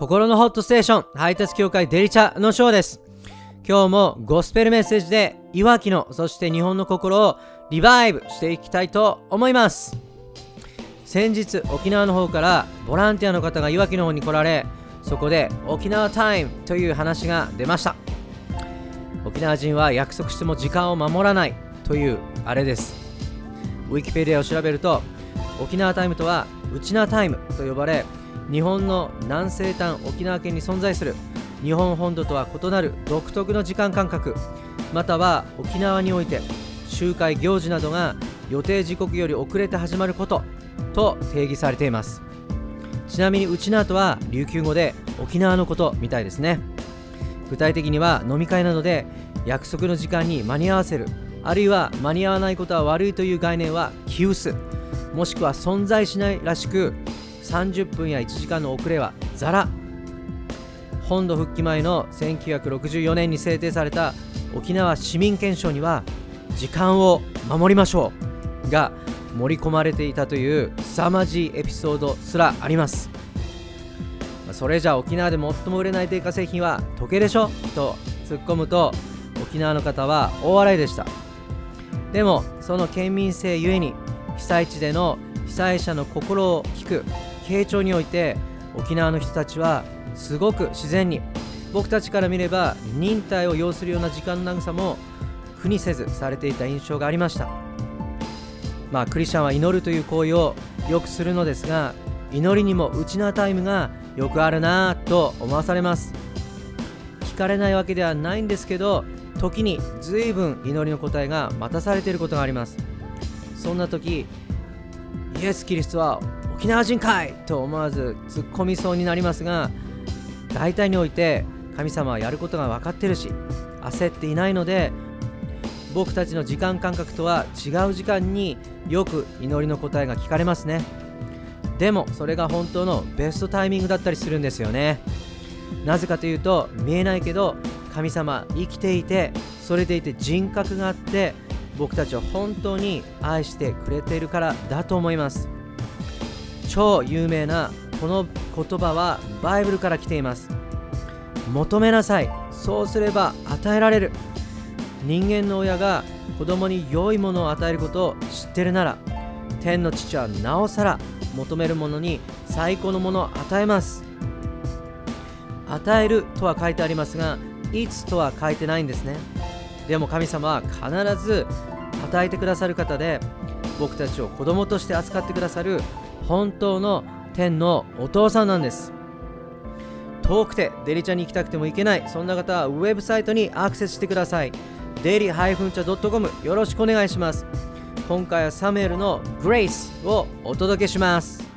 心のホットステーション配達協会デリチャのショーです。今日もゴスペルメッセージでいわきのそして日本の心をリバイブしていきたいと思います。先日沖縄の方からボランティアの方がいわきの方に来られそこで沖縄タイムという話が出ました。沖縄人は約束しても時間を守らないというあれです。ウィキペディアを調べると沖縄タイムとはウチナタイムと呼ばれ日本の南西端沖縄県に存在する日本本土とは異なる独特の時間感覚または沖縄において集会行事などが予定時刻より遅れて始まることと定義されています。ちなみにウチナーとは琉球語で沖縄のことみたいですね。具体的には飲み会などで約束の時間に間に合わせる。あるいは間に合わないことは悪いという概念は気薄。もしくは存在しないらしく30分や1時間の遅れはザラ。本土復帰前の1964年に制定された沖縄市民憲章には時間を守りましょうが盛り込まれていたという凄まじいエピソードすらあります。それじゃあ沖縄で最も売れない定価製品は時計でしょ？と突っ込むと沖縄の方は大笑いでした。でもその県民性ゆえに被災地での被災者の心を聞く傾聴において沖縄の人たちはすごく自然に僕たちから見れば忍耐を要するような時間の長さも苦にせずされていた印象がありました。まあクリスチャンは祈るという行為をよくするのですが祈りにも内なタイムがよくあるなぁと思わされます。聞かれないわけではないんですけど時に随分祈りの答えが待たされていることがあります。そんな時イエス・キリストは沖縄人かいと思わず突っ込みそうになりますが大体において神様はやることが分かってるし焦っていないので僕たちの時間感覚とは違う時間によく祈りの答えが聞かれますね。でもそれが本当のベストタイミングだったりするんですよね。なぜかというと見えないけど神様生きていてそれでいて人格があって僕たちを本当に愛してくれているからだと思います。超有名なこの言葉はバイブルから来ています。求めなさい。そうすれば与えられる。人間の親が子供に良いものを与えることを知ってるなら天の父はなおさら求めるものに最高のものを与えます。与えるとは書いてありますがいつとは書いてないんですね。でも神様は必ず与えてくださる方で僕たちを子供として扱ってくださる本当の天のお父さんなんです。遠くてデリチャに行きたくても行けない。そんな方はウェブサイトにアクセスしてください。デリ -cha.com よろしくお願いします。今回はサムエルのグレイスをお届けします。